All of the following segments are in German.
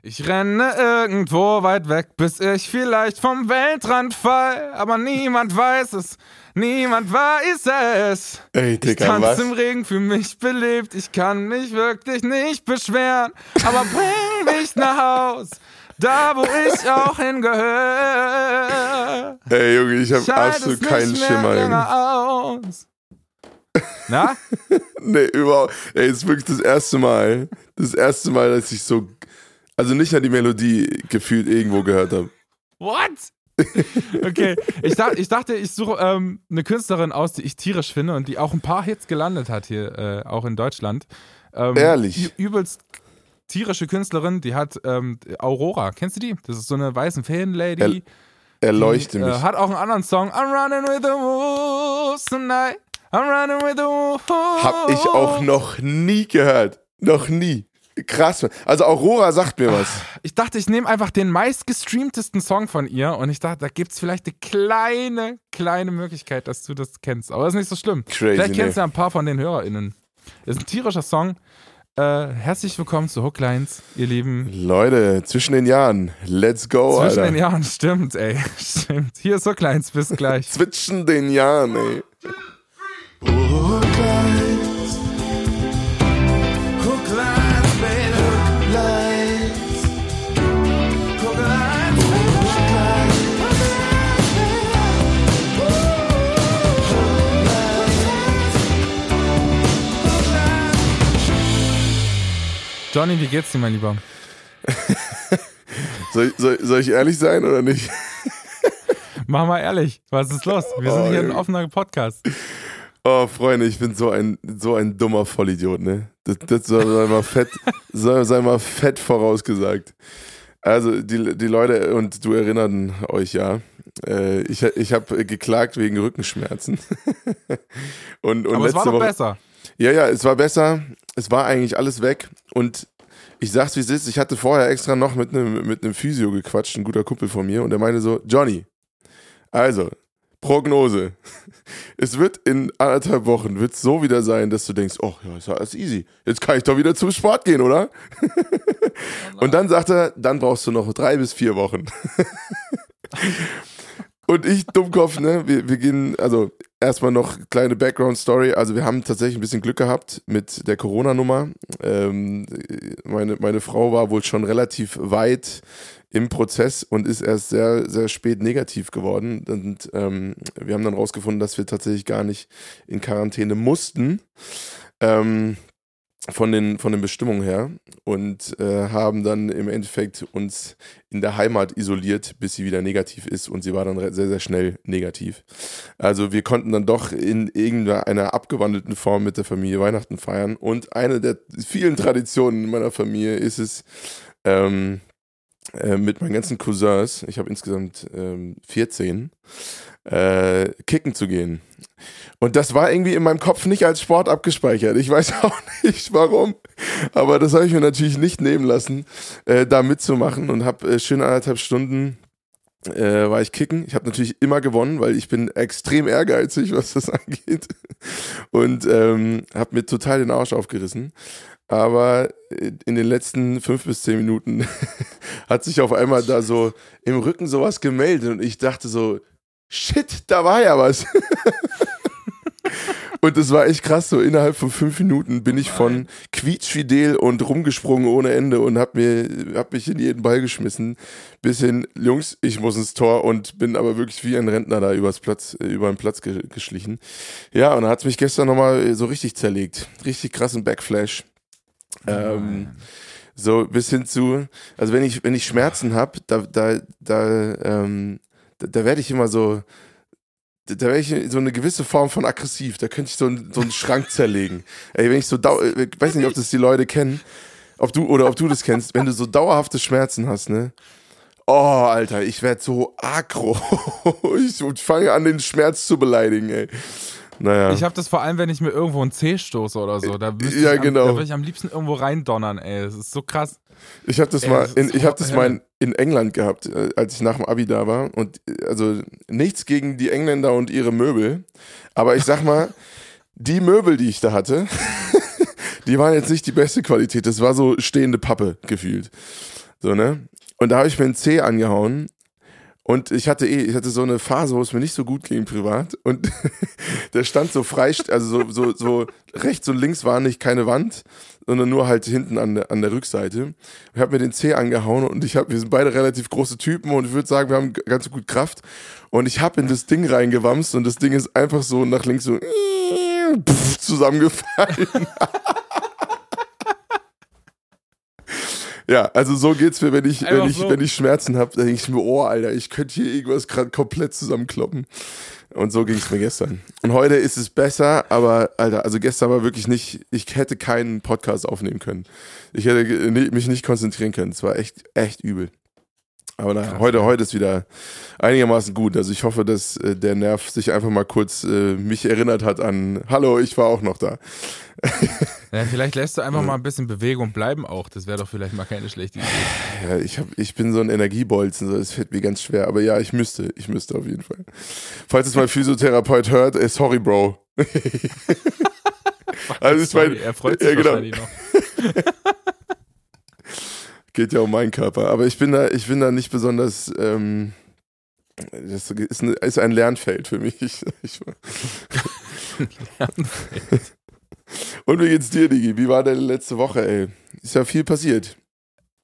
Ich renne irgendwo weit weg, bis ich vielleicht vom Weltrand fall. Aber niemand weiß es, niemand weiß es. Ey, Ich Digga, tanze was? im Regen, fühl mich belebt. Ich kann mich wirklich nicht beschweren. Aber bring mich nach Haus, da wo ich auch hingehöre. Ey, Junge, ich hab Schalt absolut keinen Schimmer, Junge. aus. Na? Nee, überhaupt. Ey, ist wirklich das erste Mal. Das erste Mal, dass ich so. Also nicht nur die Melodie gefühlt irgendwo gehört habe. What? Okay, ich, dach, ich dachte, ich suche ähm, eine Künstlerin aus, die ich tierisch finde und die auch ein paar Hits gelandet hat hier, äh, auch in Deutschland. Ähm, Ehrlich? Übelst tierische Künstlerin, die hat ähm, Aurora, kennst du die? Das ist so eine weiße Feen-Lady. Erleuchte die, mich. Äh, hat auch einen anderen Song. I'm running with the wolves tonight. I'm running with the wolves. Hab ich auch noch nie gehört. Noch nie. Krass. Also Aurora sagt mir was. Ich dachte, ich nehme einfach den meistgestreamtesten Song von ihr und ich dachte, da gibt es vielleicht eine kleine, kleine Möglichkeit, dass du das kennst. Aber das ist nicht so schlimm. Crazy, vielleicht kennst du nee. ja ein paar von den HörerInnen. Ist ein tierischer Song. Äh, herzlich willkommen zu Hooklines, ihr Lieben. Leute, zwischen den Jahren. Let's go, Zwischen Alter. den Jahren, stimmt, ey. Stimmt. Hier ist Hooklines, bis gleich. Zwischen den Jahren, ey. Hooklines, Johnny, wie geht's dir, mein Lieber? Soll, soll, soll ich ehrlich sein oder nicht? Mach mal ehrlich, was ist los? Wir sind Oh, hier ein offener Podcast. Oh, Freunde, ich bin so ein, so ein dummer Vollidiot, ne? Das, das soll, sei mal fett, soll, sei mal fett vorausgesagt. Also, die, die Leute, und du erinnerten euch ja, äh, ich, ich habe geklagt wegen Rückenschmerzen. und, und Aber es war doch Woche, besser. Ja, ja, es war besser. Es war eigentlich alles weg. Und ich sag's wie es ist, ich hatte vorher extra noch mit einem mit einem Physio gequatscht, ein guter Kumpel von mir, und der meinte so, Johnny, also, Prognose. Es wird in anderthalb Wochen wird so wieder sein, dass du denkst, oh ja, ist alles easy. Jetzt kann ich doch wieder zum Sport gehen, oder? Und dann sagt er, dann brauchst du noch drei bis vier Wochen. Und ich, Dummkopf, ne, wir, wir gehen, also erstmal noch kleine Background-Story. Also wir haben tatsächlich ein bisschen Glück gehabt mit der Corona-Nummer. Ähm, meine, meine Frau war wohl schon relativ weit im Prozess und ist erst sehr, sehr spät negativ geworden. Und ähm, wir haben dann rausgefunden, dass wir tatsächlich gar nicht in Quarantäne mussten. Ähm, von den, von den Bestimmungen her und äh, haben dann im Endeffekt uns in der Heimat isoliert, bis sie wieder negativ ist und sie war dann sehr, sehr schnell negativ. Also wir konnten dann doch in irgendeiner abgewandelten Form mit der Familie Weihnachten feiern und eine der vielen Traditionen in meiner Familie ist es, ähm, äh, mit meinen ganzen Cousins, ich habe insgesamt ähm, 14, äh, kicken zu gehen. Und das war irgendwie in meinem Kopf nicht als Sport abgespeichert. Ich weiß auch nicht warum. Aber das habe ich mir natürlich nicht nehmen lassen, äh, da mitzumachen und habe äh, schön anderthalb Stunden äh, war ich kicken. Ich habe natürlich immer gewonnen, weil ich bin extrem ehrgeizig, was das angeht. Und ähm, habe mir total den Arsch aufgerissen. Aber äh, in den letzten fünf bis zehn Minuten hat sich auf einmal da so im Rücken sowas gemeldet und ich dachte so, shit, da war ja was. Und das war echt krass, so innerhalb von fünf Minuten bin ich von quietschfidel und rumgesprungen ohne Ende und hab, mir, hab mich in jeden Ball geschmissen, bis hin, Jungs, ich muss ins Tor und bin aber wirklich wie ein Rentner da übers Platz, äh, über den Platz ge geschlichen. Ja, und dann hat's mich gestern nochmal so richtig zerlegt. Richtig krassen Backflash. Ähm, so bis hin zu, also wenn ich, wenn ich Schmerzen habe, da, da, da, ähm, da, da werde ich immer so, da wäre ich so eine gewisse Form von aggressiv. Da könnte ich so, einen- so einen Schrank zerlegen. Ey, wenn ich so dau ich weiß nicht, ob das die Leute kennen, ob du oder ob du das kennst, wenn du so dauerhafte Schmerzen hast, ne? Oh, Alter, ich werde so aggro. ich fange an, den Schmerz zu beleidigen, ey. Naja. Ich habe das vor allem, wenn ich mir irgendwo einen Zeh stoße oder so. Da müsste Ja, ich genau. Würde ich am liebsten irgendwo reindonnern, ey. Das ist so krass. Ich habe das Ey, mal, in, ich so habe das mal in England gehabt, äh, als ich nach dem Abi da war. Und äh, also nichts gegen die Engländer und ihre Möbel, aber ich sag mal, die Möbel, die ich da hatte, die waren jetzt nicht die beste Qualität. Das war so stehende Pappe gefühlt. So, ne? Und da habe ich mir einen C angehauen und ich hatte eh, ich hatte so eine Phase, wo es mir nicht so gut ging privat. Und der stand so frei, also so, so, so rechts und links war nicht keine Wand, sondern nur halt hinten an der, an der Rückseite. Ich habe mir den C angehauen und ich habe, wir sind beide relativ große Typen und ich würde sagen, wir haben ganz gut Kraft. Und ich habe in das Ding reingewamst und das Ding ist einfach so nach links so zusammengefallen. Ja, also so geht's mir, wenn ich, wenn ich, so. wenn ich Schmerzen habe, dann denke ich mir, oh, Alter, ich könnte hier irgendwas gerade komplett zusammenkloppen. Und so ging es mir gestern. Und heute ist es besser, aber Alter, also gestern war wirklich nicht, ich hätte keinen Podcast aufnehmen können. Ich hätte mich nicht konzentrieren können. Es war echt, echt übel. Aber na, heute, heute ist wieder einigermaßen gut. Also ich hoffe, dass äh, der Nerv sich einfach mal kurz äh, mich erinnert hat an, hallo, ich war auch noch da. Ja, vielleicht lässt du einfach mal ein bisschen Bewegung bleiben auch. Das wäre doch vielleicht mal keine schlechte Idee. Ja, ich, hab, ich bin so ein Energiebolzen, so, das fällt mir ganz schwer. Aber ja, ich müsste, ich müsste auf jeden Fall. Falls es mal Physiotherapeut hört, ey, sorry, Bro. also ist mein, er freut sich ja, genau. wahrscheinlich noch. Geht ja um meinen Körper. Aber ich bin da, ich bin da nicht besonders. Ähm, das ist ein, ist ein Lernfeld für mich. Ich, ich, Lernfeld. Und wie geht's dir, Digi? Wie war deine letzte Woche, ey? Ist ja viel passiert.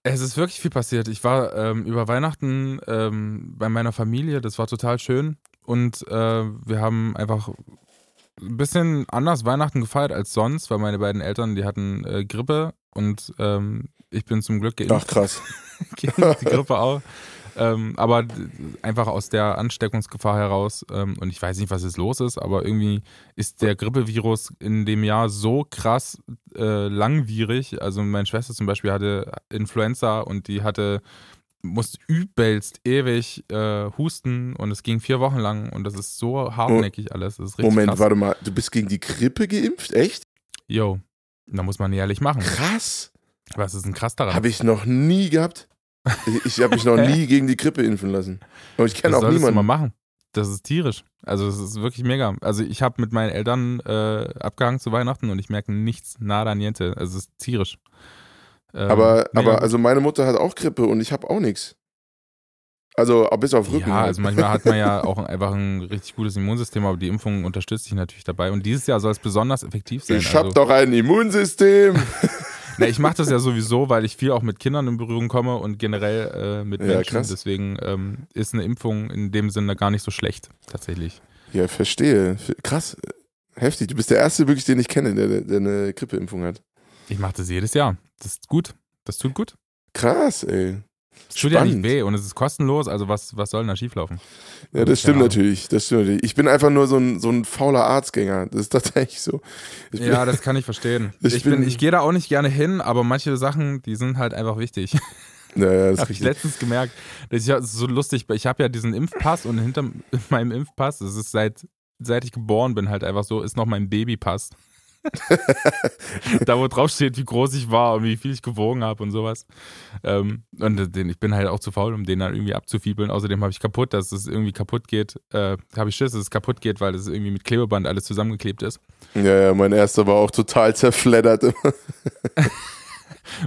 Es ist wirklich viel passiert. Ich war ähm, über Weihnachten ähm, bei meiner Familie, das war total schön. Und äh, wir haben einfach ein bisschen anders Weihnachten gefeiert als sonst, weil meine beiden Eltern, die hatten äh, Grippe und ähm, ich bin zum Glück geimpft. Ach krass. die Grippe auch. Ähm, aber einfach aus der Ansteckungsgefahr heraus, ähm, und ich weiß nicht, was jetzt los ist, aber irgendwie ist der Grippevirus in dem Jahr so krass äh, langwierig. Also meine Schwester zum Beispiel hatte Influenza und die hatte musste übelst ewig äh, husten und es ging vier Wochen lang und das ist so hartnäckig alles. Moment, krass. warte mal, du bist gegen die Grippe geimpft? Echt? Jo, da muss man ehrlich machen. Krass. Was ist denn krass daran? Habe ich noch nie gehabt. Ich, ich habe mich noch nie gegen die Grippe impfen lassen. Und ich kenne auch niemanden. Du mal machen. Das ist tierisch. Also es ist wirklich mega. Also ich habe mit meinen Eltern äh, abgehangen zu Weihnachten und ich merke nichts, nada niente. Also es ist tierisch. Ähm, aber, aber also meine Mutter hat auch Grippe und ich habe auch nichts. Also bis auf Rücken. Ja, halt. also manchmal hat man ja auch einfach ein richtig gutes Immunsystem, aber die Impfung unterstützt sich natürlich dabei. Und dieses Jahr soll es besonders effektiv sein. Ich habe also, doch ein Immunsystem. Na, ich mache das ja sowieso, weil ich viel auch mit Kindern in Berührung komme und generell äh, mit ja, Menschen. Krass. Deswegen ähm, ist eine Impfung in dem Sinne gar nicht so schlecht, tatsächlich. Ja, verstehe. Krass. Heftig. Du bist der Erste wirklich, den ich kenne, der, der eine Grippeimpfung hat. Ich mache das jedes Jahr. Das ist gut. Das tut gut. Krass, ey. Es tut ja nicht weh und es ist kostenlos, also was, was soll denn da schieflaufen? Ja, das stimmt natürlich. Das stimmt natürlich. Ich bin einfach nur so ein, so ein fauler Arztgänger. Das ist tatsächlich so. Bin, ja, das kann ich verstehen. Ich, ich, bin, ich gehe da auch nicht gerne hin, aber manche Sachen, die sind halt einfach wichtig. Ja, ja, das habe ich letztens gemerkt. Das ist so lustig. Ich habe ja diesen Impfpass und hinter meinem Impfpass, das ist seit, seit ich geboren bin, halt einfach so, ist noch mein Babypass. da, wo drauf steht, wie groß ich war und wie viel ich gewogen habe und sowas. Ähm, und den, ich bin halt auch zu faul, um den dann irgendwie abzufiebeln. Außerdem habe ich kaputt, dass es irgendwie kaputt geht. Äh, habe ich Schiss, dass es kaputt geht, weil es irgendwie mit Klebeband alles zusammengeklebt ist. Ja, ja, mein erster war auch total zerfleddert.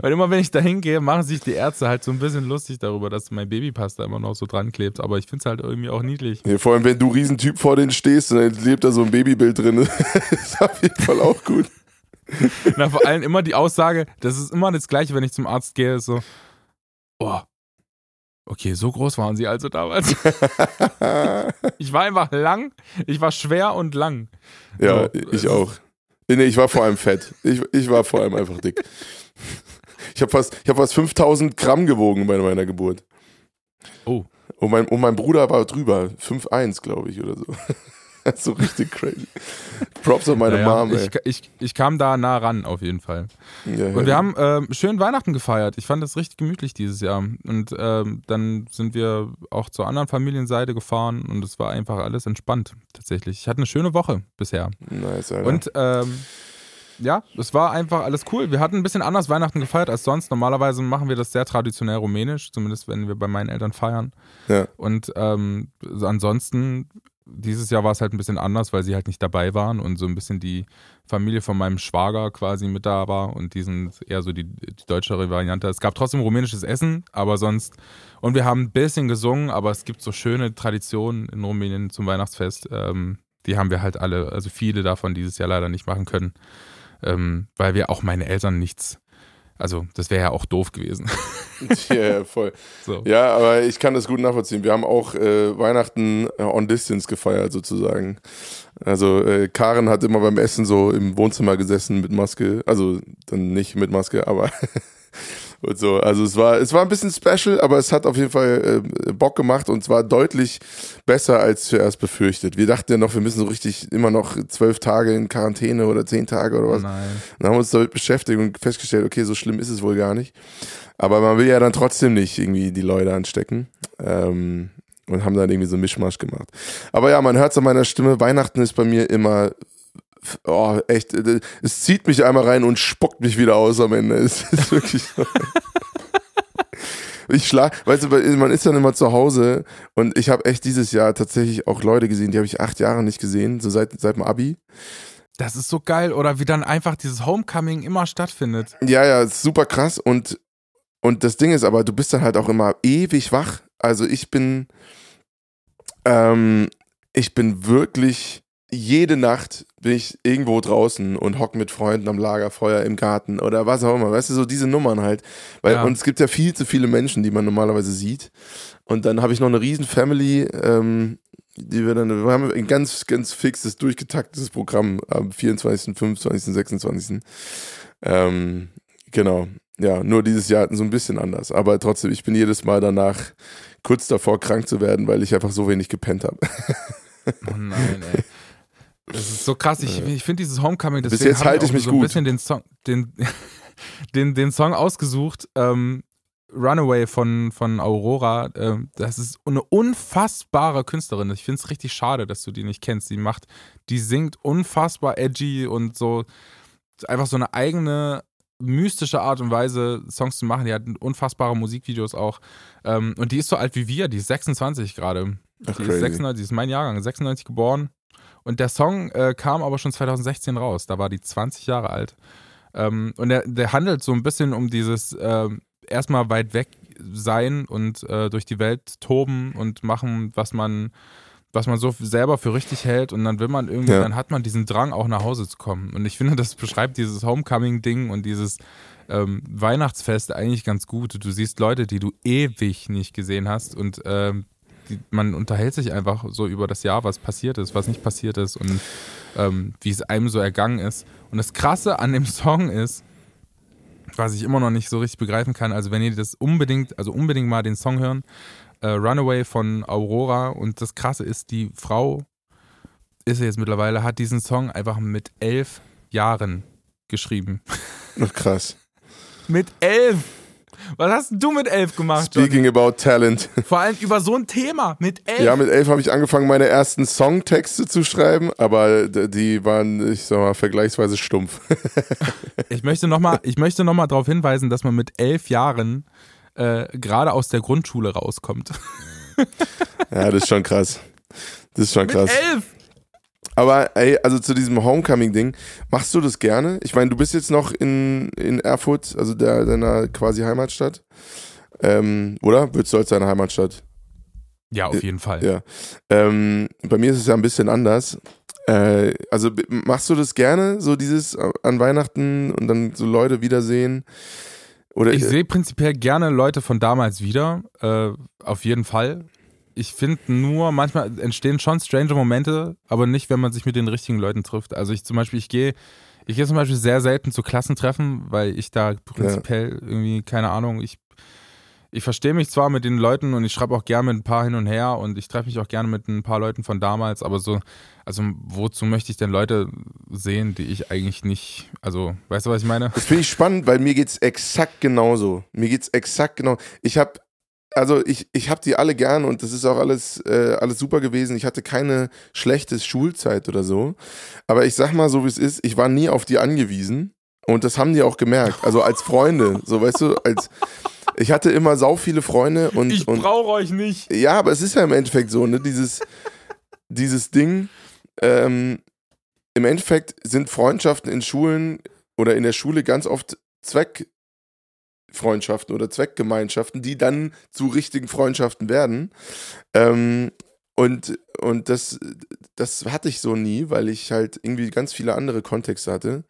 Weil immer wenn ich da hingehe, machen sich die Ärzte halt so ein bisschen lustig darüber, dass mein Babypass da immer noch so dran klebt. Aber ich finde es halt irgendwie auch niedlich. Ja, vor allem, wenn du Riesentyp vor denen stehst und dann lebt da so ein Babybild drin. ist auf jeden Fall auch gut. Na, vor allem immer die Aussage, das ist immer das Gleiche, wenn ich zum Arzt gehe, ist so, oh, okay, so groß waren sie also damals. ich war einfach lang, ich war schwer und lang. Ja, so, ich auch. Nee, ich war vor allem fett. Ich, ich war vor allem einfach dick. Ich habe fast, hab fast 5000 Gramm gewogen bei meiner Geburt. Oh. Und mein, und mein Bruder war drüber. 5,1, glaube ich, oder so. so richtig crazy. Props an meine naja, Mom, ey. Ich, ich, ich, kam da nah ran, auf jeden Fall. Ja, und wir haben äh, schön Weihnachten gefeiert. Ich fand das richtig gemütlich dieses Jahr. Und ähm, dann sind wir auch zur anderen Familienseite gefahren und es war einfach alles entspannt, tatsächlich. Ich hatte eine schöne Woche bisher. Nice, Alter. Und ähm, ja, es war einfach alles cool. Wir hatten ein bisschen anders Weihnachten gefeiert als sonst. Normalerweise machen wir das sehr traditionell rumänisch, zumindest wenn wir bei meinen Eltern feiern. Ja. Und ähm, ansonsten dieses Jahr war es halt ein bisschen anders, weil sie halt nicht dabei waren und so ein bisschen die Familie von meinem Schwager quasi mit da war und die sind eher so die, die deutschere Variante. Es gab trotzdem rumänisches Essen, aber sonst. Und wir haben ein bisschen gesungen, aber es gibt so schöne Traditionen in Rumänien zum Weihnachtsfest. Ähm, die haben wir halt alle, also viele davon dieses Jahr leider nicht machen können, ähm, weil wir auch meine Eltern nichts also, das wäre ja auch doof gewesen. ja, ja, voll. So. Ja, aber ich kann das gut nachvollziehen. Wir haben auch äh, Weihnachten äh, on Distance gefeiert, sozusagen. Also, äh, Karen hat immer beim Essen so im Wohnzimmer gesessen mit Maske. Also, dann nicht mit Maske, aber und so. Also es war, es war ein bisschen special, aber es hat auf jeden Fall äh, Bock gemacht und zwar deutlich besser als zuerst befürchtet. Wir dachten ja noch, wir müssen so richtig immer noch zwölf Tage in Quarantäne oder zehn Tage oder was. Nein. Dann haben wir uns damit beschäftigt und festgestellt, okay, so schlimm ist es wohl gar nicht. Aber man will ja dann trotzdem nicht irgendwie die Leute anstecken. Ähm, und haben dann irgendwie so einen Mischmasch gemacht. Aber ja, man hört es an meiner Stimme, Weihnachten ist bei mir immer oh, echt, äh, es zieht mich einmal rein und spuckt mich wieder aus am Ende. Es ist wirklich so. Ich schlag, weißt du, man ist dann immer zu Hause und ich habe echt dieses Jahr tatsächlich auch Leute gesehen, die habe ich acht Jahre nicht gesehen, so seit, seit dem Abi. Das ist so geil, oder wie dann einfach dieses Homecoming immer stattfindet. Ja, ja, super krass und, und das Ding ist aber, du bist dann halt auch immer ewig wach. Also ich bin, ähm, ich bin wirklich jede Nacht bin ich irgendwo draußen und hock mit Freunden am Lagerfeuer im Garten oder was auch immer. Weißt du, so diese Nummern halt. Weil, ja. Und es gibt ja viel zu viele Menschen, die man normalerweise sieht. Und dann habe ich noch eine riesen Family, ähm, die wir dann, wir haben ein ganz, ganz fixes, durchgetaktetes Programm am 24., 25., 26. Ähm, genau. Ja, nur dieses Jahr hatten so ein bisschen anders. Aber trotzdem, ich bin jedes Mal danach kurz davor, krank zu werden, weil ich einfach so wenig gepennt habe. oh nein, ey. Das ist so krass. Ich, ich finde dieses Homecoming, deswegen Bis jetzt halte ich mich so ein bisschen den Song, den, den, den Song ausgesucht. Ähm, Runaway von, von Aurora, äh, das ist eine unfassbare Künstlerin. Ich finde es richtig schade, dass du die nicht kennst. Die macht, die singt unfassbar edgy und so einfach so eine eigene mystische Art und Weise, Songs zu machen. Die hat unfassbare Musikvideos auch. Ähm, und die ist so alt wie wir, die ist 26 gerade. Die ist 96, die ist mein Jahrgang, 96 geboren. Und der Song äh, kam aber schon 2016 raus. Da war die 20 Jahre alt. Ähm, und der, der handelt so ein bisschen um dieses äh, erstmal weit weg sein und äh, durch die Welt toben und machen, was man was man so selber für richtig hält und dann will man irgendwie, ja. dann hat man diesen Drang auch nach Hause zu kommen. Und ich finde, das beschreibt dieses Homecoming-Ding und dieses ähm, Weihnachtsfest eigentlich ganz gut. Du siehst Leute, die du ewig nicht gesehen hast und ähm, die, man unterhält sich einfach so über das Jahr, was passiert ist, was nicht passiert ist und ähm, wie es einem so ergangen ist. Und das Krasse an dem Song ist, was ich immer noch nicht so richtig begreifen kann, also wenn ihr das unbedingt, also unbedingt mal den Song hören, äh, Runaway von Aurora und das Krasse ist, die Frau ist jetzt mittlerweile, hat diesen Song einfach mit elf Jahren geschrieben. Ach, krass. mit elf! Was hast du mit elf gemacht? Speaking Johnny? about talent. Vor allem über so ein Thema mit elf. Ja, mit elf habe ich angefangen, meine ersten Songtexte zu schreiben, aber die waren, ich sag mal, vergleichsweise stumpf. ich möchte nochmal noch, darauf hinweisen, dass man mit elf Jahren äh, gerade aus der Grundschule rauskommt. ja, das ist schon krass. Das ist schon krass. Mit elf! Aber ey, also zu diesem Homecoming-Ding, machst du das gerne? Ich meine, du bist jetzt noch in, in Erfurt, also der, deiner quasi Heimatstadt. Ähm, oder? Würdest du als deine Heimatstadt? Ja, auf jeden Fall. Ja. Ähm, bei mir ist es ja ein bisschen anders. Äh, also machst du das gerne, so dieses an Weihnachten und dann so Leute wiedersehen? Oder, ich sehe prinzipiell gerne Leute von damals wieder, äh, auf jeden Fall ich finde nur, manchmal entstehen schon strange Momente, aber nicht, wenn man sich mit den richtigen Leuten trifft. Also ich zum Beispiel, ich gehe, ich gehe zum Beispiel sehr selten zu Klassentreffen, weil ich da prinzipiell ja. irgendwie, keine Ahnung, ich, ich verstehe mich zwar mit den Leuten und ich schreibe auch gerne mit ein paar hin und her und ich treffe mich auch gerne mit ein paar Leuten von damals, aber so, also wozu möchte ich denn Leute sehen, die ich eigentlich nicht, also weißt du, was ich meine? Das finde ich spannend, weil mir geht es exakt genauso. Mir geht es exakt genau. Ich habe also ich, ich habe die alle gern und das ist auch alles, äh, alles super gewesen. Ich hatte keine schlechte Schulzeit oder so. Aber ich sag mal so, wie es ist, ich war nie auf die angewiesen. Und das haben die auch gemerkt. Also als Freunde, so weißt du, als ich hatte immer sau viele Freunde und. Ich brauche euch nicht. Ja, aber es ist ja im Endeffekt so, ne? Dieses. dieses Ding, ähm, im Endeffekt sind Freundschaften in Schulen oder in der Schule ganz oft Zweckfreundschaften oder Zweckgemeinschaften, die dann zu richtigen Freundschaften werden. Ähm, und, und das, das hatte ich so nie, weil ich halt irgendwie ganz viele andere Kontexte hatte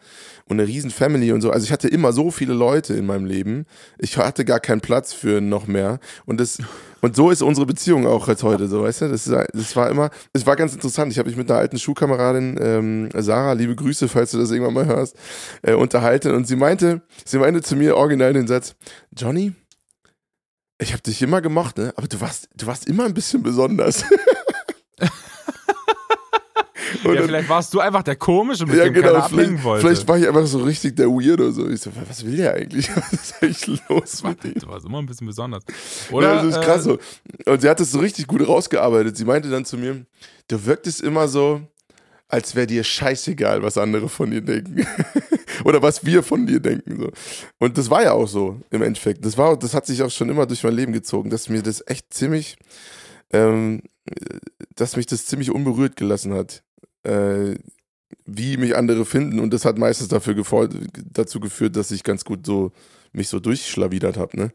und eine riesen Family und so. Also ich hatte immer so viele Leute in meinem Leben. Ich hatte gar keinen Platz für noch mehr. Und das, und so ist unsere Beziehung auch jetzt heute, so, weißt du? Das, das war immer, es war ganz interessant. Ich habe mich mit einer alten Schulkameradin, ähm, Sarah, liebe Grüße, falls du das irgendwann mal hörst, äh, unterhalten. Und sie meinte, sie meinte zu mir original den Satz, Johnny, ich habe dich immer gemocht, ne? Aber du warst, du warst immer ein bisschen besonders. ja, vielleicht warst du einfach der Komische, mit ja, dem genau, keiner abhängen wollte. Vielleicht war ich einfach so richtig der Weirdo. So. Ich so, was will der eigentlich? Was ist eigentlich los mit ihm? Du warst immer ein bisschen besonders. Oder, ja, das ist krass äh, so. Und sie hat es so richtig gut rausgearbeitet. Sie meinte dann zu mir, du wirktest immer so, als wäre dir scheißegal, was andere von dir denken. Oder was wir von dir denken. So. Und das war ja auch so im Endeffekt. Das, war, das hat sich auch schon immer durch mein Leben gezogen, dass mir das echt ziemlich, ähm, dass mich das ziemlich unberührt gelassen hat äh, wie mich andere finden. Und das hat meistens dafür dazu geführt, dass ich ganz gut so mich so durchschlawidert habe. Ne?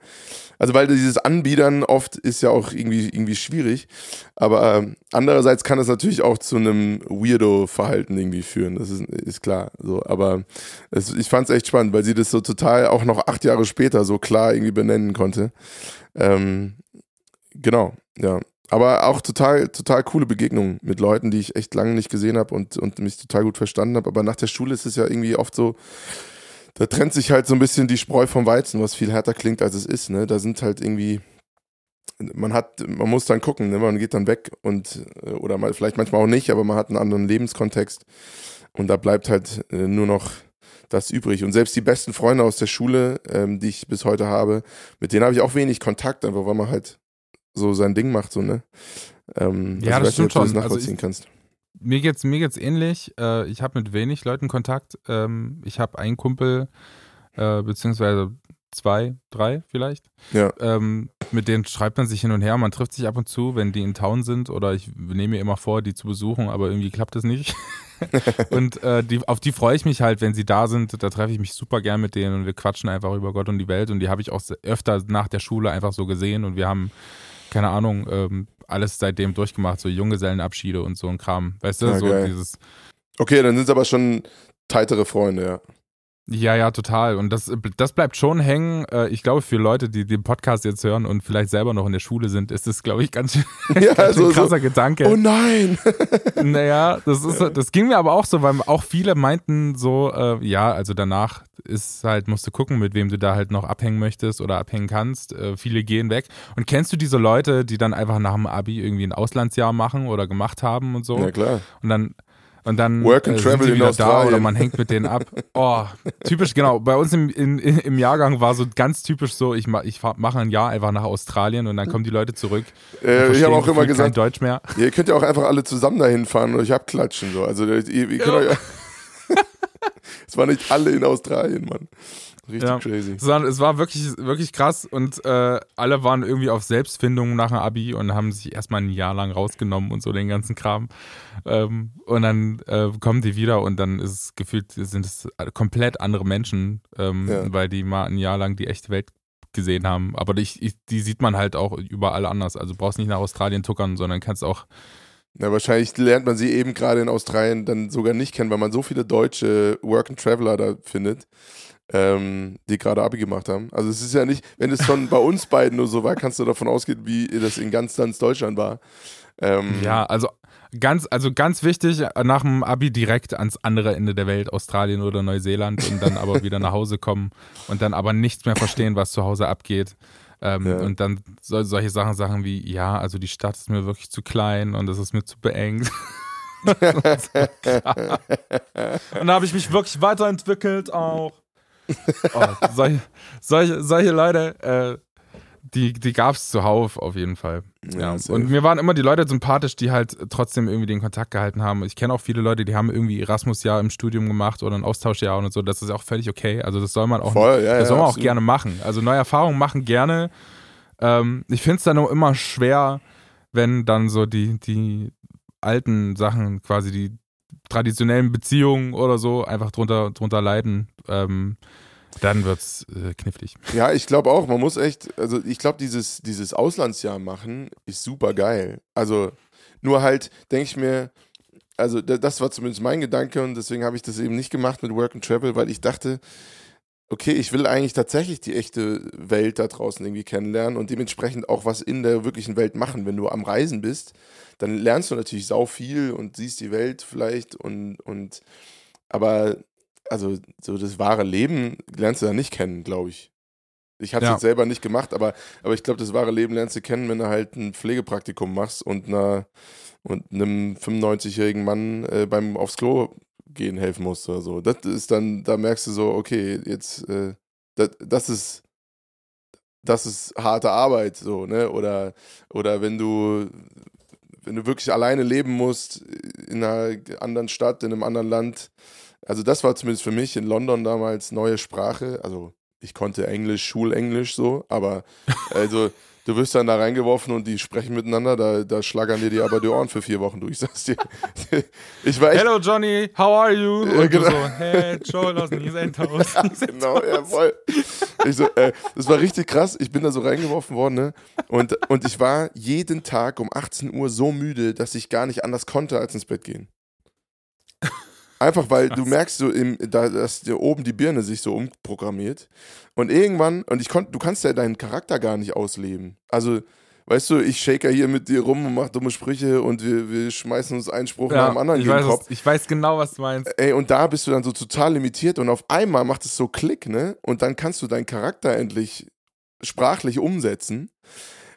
Also weil dieses Anbiedern oft ist ja auch irgendwie, irgendwie schwierig. Aber äh, andererseits kann es natürlich auch zu einem Weirdo-Verhalten irgendwie führen. Das ist, ist klar. So. Aber es, ich fand es echt spannend, weil sie das so total auch noch acht Jahre später so klar irgendwie benennen konnte. Ähm, genau, ja. Aber auch total, total coole Begegnungen mit Leuten, die ich echt lange nicht gesehen habe und, und mich total gut verstanden habe. Aber nach der Schule ist es ja irgendwie oft so, da trennt sich halt so ein bisschen die Spreu vom Weizen, was viel härter klingt, als es ist. Ne? Da sind halt irgendwie, man hat, man muss dann gucken, ne? man geht dann weg und, äh, oder mal, vielleicht manchmal auch nicht, aber man hat einen anderen Lebenskontext und da bleibt halt äh, nur noch das übrig. Und selbst die besten Freunde aus der Schule, ähm, die ich bis heute habe, mit denen habe ich auch wenig Kontakt, einfach weil man halt so sein Ding macht, so, ne? Ähm, ja, also das stimmt nicht, schon. Das nachvollziehen also ich, kannst. Mir geht's, mir geht's ähnlich. Äh, ich habe mit wenig Leuten Kontakt. Ähm, ich habe einen Kumpel, äh, beziehungsweise zwei, drei vielleicht. Ja. Ähm, mit denen schreibt man sich hin und her. Man trifft sich ab und zu, wenn die in Town sind oder ich nehme mir immer vor, die zu besuchen, aber irgendwie klappt es nicht. und äh, die, auf die freue ich mich halt, wenn sie da sind. Da treffe ich mich super gern mit denen und wir quatschen einfach über Gott und die Welt. Und die habe ich auch öfter nach der Schule einfach so gesehen und wir haben keine Ahnung, ähm, alles seitdem durchgemacht, so Junggesellenabschiede und so ein Kram. Weißt du, ja, so geil. dieses. Okay, dann sind es aber schon teitere Freunde, ja. Ja, ja, total. Und das, das bleibt schon hängen. Äh, ich glaube, für Leute, die den Podcast jetzt hören und vielleicht selber noch in der Schule sind, ist das, glaube ich, ganz, ja, ganz so, ein krasser so, Gedanke. Oh nein! naja, das, ist, das ging mir aber auch so, weil auch viele meinten so, äh, ja, also danach ist halt, musst du gucken, mit wem du da halt noch abhängen möchtest oder abhängen kannst. Äh, viele gehen weg. Und kennst du diese Leute, die dann einfach nach dem Abi irgendwie ein Auslandsjahr machen oder gemacht haben und so? Ja, klar. Und dann und dann Work and äh, travel sind die wieder da oder man hängt mit denen ab. Oh, typisch, genau. Bei uns im, in, im Jahrgang war so ganz typisch so, ich, ich mache ein Jahr einfach nach Australien und dann kommen die Leute zurück. Äh, ich habe auch immer gesagt, Deutsch mehr. ihr könnt ja auch einfach alle zusammen dahin fahren und euch abklatschen. So. Also ihr, ihr könnt ja. euch, es waren nicht alle in Australien, Mann. Richtig ja. crazy. Es war, es war, wirklich, wirklich krass und äh, alle waren irgendwie auf Selbstfindung nach dem Abi und haben sich erstmal ein Jahr lang rausgenommen und so den ganzen Kram. Ähm, und dann äh, kommen die wieder und dann ist es gefühlt, sind es komplett andere Menschen, ähm, ja. weil die mal ein Jahr lang die echte Welt gesehen haben. Aber die, die sieht man halt auch überall anders. Also brauchst nicht nach Australien tuckern, sondern kannst auch ja, wahrscheinlich lernt man sie eben gerade in Australien dann sogar nicht kennen, weil man so viele deutsche Work and Traveler da findet, ähm, die gerade Abi gemacht haben. Also es ist ja nicht, wenn es schon bei uns beiden nur so war, kannst du davon ausgehen, wie das in ganz, ganz Deutschland war. Ähm, ja, also ganz, also ganz wichtig, nach dem Abi direkt ans andere Ende der Welt, Australien oder Neuseeland und dann aber wieder nach Hause kommen und dann aber nichts mehr verstehen, was zu Hause abgeht. Ähm, ja. Und dann so, solche Sachen, Sachen wie, ja, also die Stadt ist mir wirklich zu klein und es ist mir zu beengt. und da habe ich mich wirklich weiterentwickelt auch. Oh, solche, solche, solche Leute, äh, die, die gab es zuhauf auf jeden Fall. Ja, ja. Und mir waren immer die Leute sympathisch, die halt trotzdem irgendwie den Kontakt gehalten haben. Ich kenne auch viele Leute, die haben irgendwie Erasmus-Jahr im Studium gemacht oder ein Austauschjahr und so. Das ist auch völlig okay. Also das soll man auch, Voll, ja, das soll man auch gerne machen. Also neue Erfahrungen machen gerne. Ähm, ich finde es dann auch immer schwer, wenn dann so die, die alten Sachen, quasi die traditionellen Beziehungen oder so, einfach drunter, drunter leiden, ähm, dann wird's äh, knifflig. Ja, ich glaube auch, man muss echt, also ich glaube, dieses, dieses Auslandsjahr machen ist super geil. Also nur halt, denke ich mir, also das war zumindest mein Gedanke und deswegen habe ich das eben nicht gemacht mit Work and Travel, weil ich dachte, okay, ich will eigentlich tatsächlich die echte Welt da draußen irgendwie kennenlernen und dementsprechend auch was in der wirklichen Welt machen. Wenn du am Reisen bist, dann lernst du natürlich sau viel und siehst die Welt vielleicht und, und aber also so das wahre Leben lernst du da nicht kennen, glaube ich. Ich habe es Ja. jetzt selber nicht gemacht, aber, aber ich glaube, das wahre Leben lernst du kennen, wenn du halt ein Pflegepraktikum machst und einer und einem 95-jährigen Mann äh, beim aufs Klo gehen helfen musst oder so. Das ist dann, da merkst du so, okay, jetzt, äh, das, das ist, das ist harte Arbeit, so, ne? Oder, oder wenn du, wenn du wirklich alleine leben musst in einer anderen Stadt, in einem anderen Land. Also das war zumindest für mich in London damals neue Sprache. Also ich konnte Englisch, Schulenglisch so, aber also du wirst dann da reingeworfen und die sprechen miteinander, da, da schlagern dir die aber die Ohren für vier Wochen durch. Ich sag's dir. Ich war echt Hello Johnny, how are you? Ja, Und genau. so, hey Joel aus New Endhaus. genau, ja, voll. Ich so, äh, das war richtig krass. Ich bin da so reingeworfen worden, ne? Und, und ich war jeden Tag um 18 Uhr so müde, dass ich gar nicht anders konnte, als ins Bett gehen. Einfach weil du merkst so, im, da, dass dir oben die Birne sich so umprogrammiert. Und irgendwann, und ich konnte, du kannst ja deinen Charakter gar nicht ausleben. Also, weißt du, ich shake ja hier mit dir rum und mach dumme Sprüche und wir, wir schmeißen uns einen Spruch nach dem anderen ich, weiß, Kopf. was- ich weiß genau, was du meinst. Ey, und da bist du dann so total limitiert und auf einmal macht es so Klick, ne? Und dann kannst du deinen Charakter endlich sprachlich umsetzen.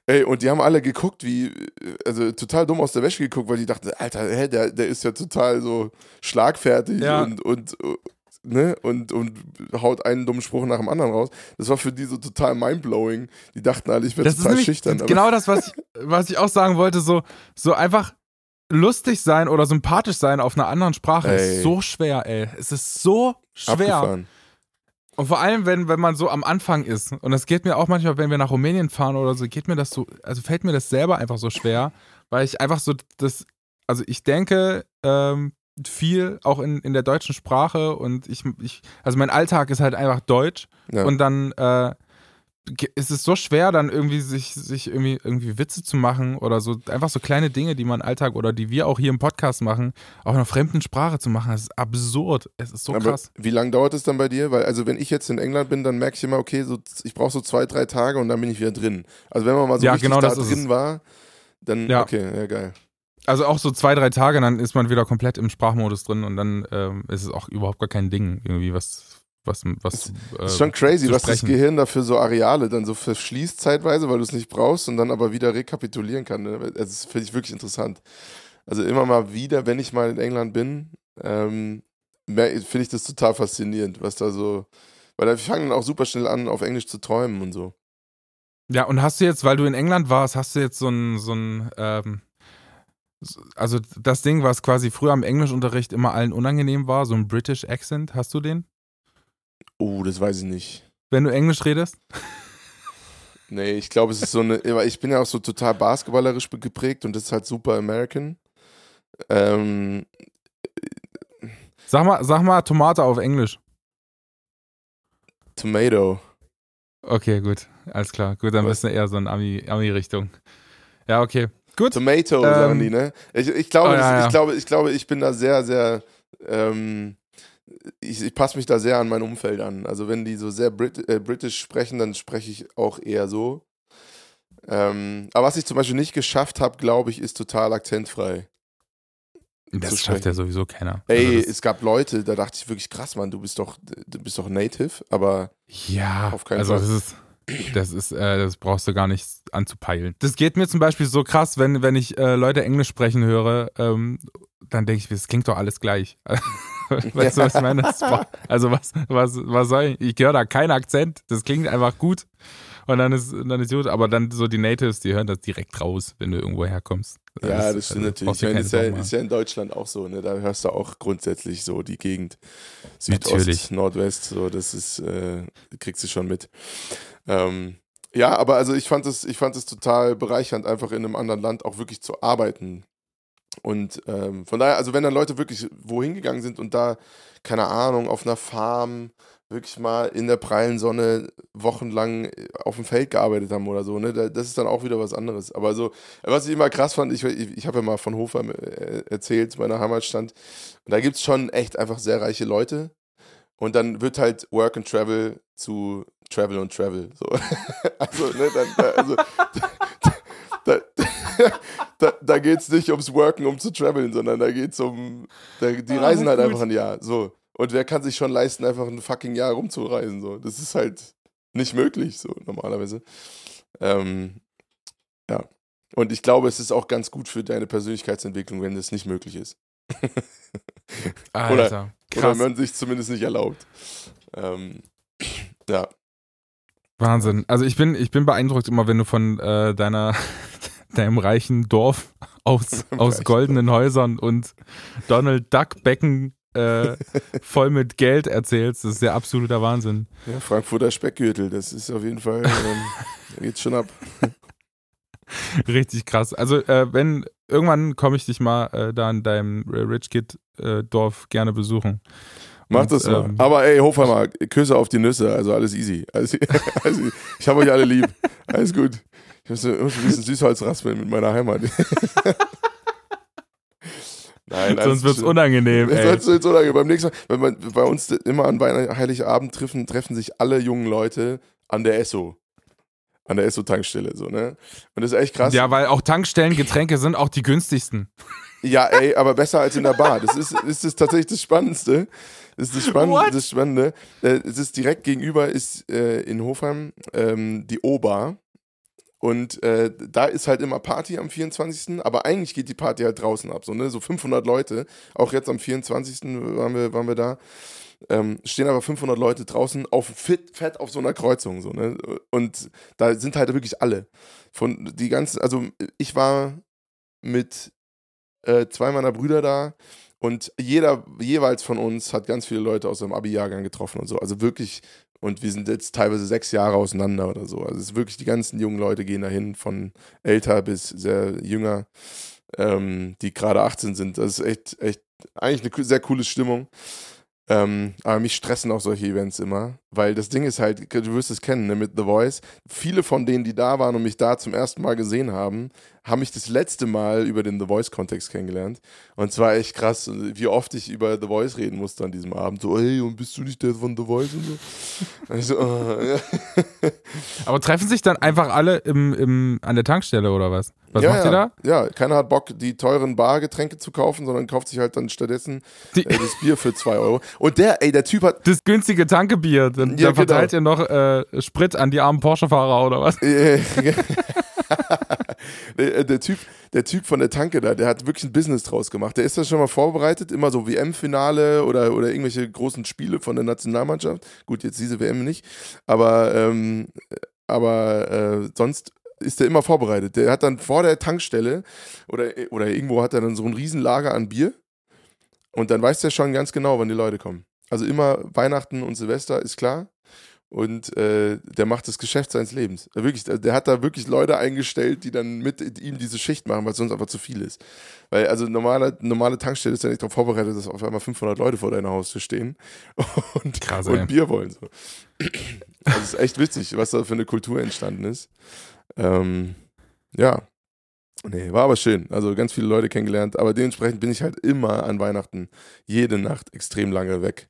Ey, und die haben alle geguckt, wie, also total dumm aus der Wäsche geguckt, weil die dachten, Alter, hä, der, der ist ja total so schlagfertig Ja. und, und, ne, und, und haut einen dummen Spruch nach dem anderen raus. Das war für die so total mindblowing. Die dachten alle, ich werde total nämlich schüchtern. genau das, was ich, was ich auch sagen wollte, so, so einfach lustig sein oder sympathisch sein auf einer anderen Sprache Ey. ist so schwer, ey. Es ist so schwer. abgefahren. Und vor allem, wenn, wenn man so am Anfang ist, und das geht mir auch manchmal, wenn wir nach Rumänien fahren oder so, geht mir das so, also fällt mir das selber einfach so schwer, weil ich einfach so das, also ich denke ähm, viel auch in, in der deutschen Sprache und ich, ich, also mein Alltag ist halt einfach Deutsch Ja. und dann äh, ge- ist es so schwer, dann irgendwie sich, sich irgendwie, irgendwie Witze zu machen oder so, einfach so kleine Dinge, die man im Alltag oder die wir auch hier im Podcast machen, auch in einer fremden Sprache zu machen. Das ist absurd. Es ist so Aber krass. wie lange dauert es dann bei dir? Weil, also wenn ich jetzt in England bin, dann merke ich immer, okay, so, ich brauche so zwei, drei Tage und dann bin ich wieder drin. Also wenn man mal so Ja, richtig genau da drin es. war, dann, Ja. okay, ja geil. Also auch so zwei, drei Tage, dann ist man wieder komplett im Sprachmodus drin und dann ähm, ist es auch überhaupt gar kein Ding, irgendwie was, was, was. Das ist äh, schon crazy, was das. Gehirn dafür so Areale dann so verschließt zeitweise, weil du es nicht brauchst und dann aber wieder rekapitulieren kann. Ne? Das finde ich wirklich interessant. Also immer mal wieder, wenn ich mal in England bin, ähm, finde ich das total faszinierend, was da so, weil da fangen dann auch super schnell an, auf Englisch zu träumen und so. Ja, und hast du jetzt, weil du in England warst, hast du jetzt so ein, so ein, ähm, so- also das Ding, was quasi früher am Englischunterricht immer allen unangenehm war, so ein British Accent, hast du den? Oh, das weiß ich nicht. Wenn du Englisch redest? Nee, ich glaube, es ist so eine, ich bin ja auch so total basketballerisch geprägt und das ist halt super American. Ähm, Sag mal, sag mal Tomate auf Englisch. Tomato. Okay, gut. Alles klar. Gut, dann bist du eher so in Ami- Ami-Richtung. ja, okay. Gut. Tomato, Ähm, sagen die, ne? Ich, ich, glaube, oh, ja, das, ja. ich glaube, ich glaube, ich bin da sehr, sehr, ähm, ich, ich passe mich da sehr an mein Umfeld an. Also wenn die so sehr Brit äh, britisch sprechen, dann spreche ich auch eher so. Ähm, aber was ich zum Beispiel nicht geschafft habe, glaube ich, ist total akzentfrei. Das schafft ja sowieso keiner. Ey, Also es gab Leute, da dachte ich wirklich krass, Mann, du bist doch, du bist doch Native, aber ja, auf keinen also Fall. das ist, das ist, äh, das brauchst du gar nicht anzupeilen. Das geht mir zum Beispiel so krass, wenn, wenn ich äh, Leute Englisch sprechen höre, ähm, dann denke ich, das klingt doch alles gleich. weißt du, was ich meine? Das also was, was, was soll ich? Ich höre da keinen Akzent. Das klingt einfach gut. Und dann ist, dann ist gut. Aber dann so die Natives, die hören das direkt raus, wenn du irgendwo herkommst. Ja, das stimmt natürlich. brauchst Ich meine, ist ja, ist ja in Deutschland auch so, ne? Da hörst du auch grundsätzlich so die Gegend. Südost, Natürlich. Nordwest, so, das ist, äh, kriegst du schon mit. Ähm, ja, aber also ich fand es, ich fand es total bereichernd, einfach in einem anderen Land auch wirklich zu arbeiten. Und ähm, von daher, also wenn dann Leute wirklich wohin gegangen sind und da, keine Ahnung, auf einer Farm wirklich mal in der prallen Sonne wochenlang äh, auf dem Feld gearbeitet haben oder so, ne? Das ist dann auch wieder was anderes. Aber so, was ich immer krass fand, ich, ich habe ja mal von Hofer äh, erzählt, meiner Heimatstand, und da gibt es schon echt einfach sehr reiche Leute. Und dann wird halt Work and Travel zu Travel und Travel. So. also, ne, dann, also, da, da, da geht es nicht ums Worken, um zu traveln, sondern da geht es um, da, die ah, reisen halt gut. einfach ein Jahr. So. Und wer kann sich schon leisten, einfach ein fucking Jahr rumzureisen? So. Das ist halt nicht möglich, so normalerweise. Ähm, ja. Und ich glaube, es ist auch ganz gut für deine Persönlichkeitsentwicklung, wenn das nicht möglich ist. oder, oder man sich zumindest nicht erlaubt. Ähm, ja. Wahnsinn. Also ich bin, ich bin beeindruckt immer, wenn du von äh, deiner, deinem reichen Dorf aus, aus goldenen Häusern und Donald Duck Becken äh, voll mit Geld erzählst. Das ist der absoluter Wahnsinn. Ja, Frankfurter Speckgürtel, das ist auf jeden Fall, ähm, geht schon ab. Richtig krass. Also, äh, wenn irgendwann komme ich dich mal äh, da in deinem Rich Kid äh, Dorf gerne besuchen. Mach und, das mal. Ähm, Aber ey, Hofheimer, Küsse auf die Nüsse, also alles easy. Alles, alles, ich habe euch alle lieb. Alles gut. Ich muss, ein bisschen Süßholz raspeln mit meiner Heimat. Nein, Sonst wird es unangenehm. Sonst wird unangenehm. Beim nächsten Mal, wenn man bei uns immer an Heiligabend treffen, treffen sich alle jungen Leute an der Esso. An der Esso-Tankstelle, so, ne? Und das ist echt krass. Ja, weil auch Tankstellengetränke sind auch die günstigsten. Ja, ey, aber besser als in der Bar. Das ist, ist das tatsächlich das Spannendste. Das ist das Spannende. Das Spannende. Äh, es ist direkt gegenüber ist äh, in Hofheim ähm, die O-Bar. Und äh, da ist halt immer Party am 24. Aber eigentlich geht die Party halt draußen ab. So, ne? so 500 Leute. Auch jetzt am 24. waren wir, waren wir da. Ähm, stehen aber 500 Leute draußen auf fit, fett auf so einer Kreuzung. So, ne? Und da sind halt wirklich alle. Von die ganzen, also ich war mit äh, zwei meiner Brüder da und jeder jeweils von uns hat ganz viele Leute aus seinem Abi-Jahrgang getroffen und so. Also wirklich und wir sind jetzt teilweise sechs Jahre auseinander oder so. Also es ist wirklich, die ganzen jungen Leute gehen dahin, von älter bis sehr jünger, ähm, die gerade 18 sind. Das ist echt, echt, eigentlich eine sehr coole Stimmung. Ähm, aber mich stressen auch solche Events immer, weil das Ding ist halt, du wirst es kennen, ne, mit The Voice. Viele von denen, die da waren und mich da zum ersten Mal gesehen haben, haben mich das letzte Mal über den The Voice-Kontext kennengelernt. Und zwar echt krass, wie oft ich über The Voice reden musste an diesem Abend. So, ey, und bist du nicht der von The Voice und so? Und ich so oh, ja. Aber treffen sich dann einfach alle im, im, an der Tankstelle oder was? Was ja, macht ihr da? Ja, keiner hat Bock, die teuren Bargetränke zu kaufen, sondern kauft sich halt dann stattdessen äh, das Bier für 2 Euro. Und der, ey, der Typ hat. Das günstige Tankebier. Dann, ja, dann verteilt genau. ihr noch äh, Sprit an die armen Porsche-Fahrer oder was? der, der, typ, der Typ von der Tanke da, der hat wirklich ein Business draus gemacht. Der ist da schon mal vorbereitet, immer so WM-Finale oder, oder irgendwelche großen Spiele von der Nationalmannschaft. Gut, jetzt diese WM nicht, aber, ähm, aber äh, sonst ist der immer vorbereitet. Der hat dann vor der Tankstelle oder, oder irgendwo hat er dann so ein Riesenlager an Bier und dann weiß der schon ganz genau, wann die Leute kommen. Also immer Weihnachten und Silvester ist klar und äh, der macht das Geschäft seines Lebens. Wirklich, der hat da wirklich Leute eingestellt, die dann mit ihm diese Schicht machen, weil es sonst einfach zu viel ist. Weil also normale, normale Tankstelle ist ja nicht darauf vorbereitet, dass auf einmal 500 Leute vor deiner Haustür stehen und, Krass, und Bier wollen. So. Das ist echt witzig, was da für eine Kultur entstanden ist. Ähm, ja, Nee, war aber schön. Also ganz viele Leute kennengelernt. Aber dementsprechend bin ich halt immer an Weihnachten jede Nacht extrem lange weg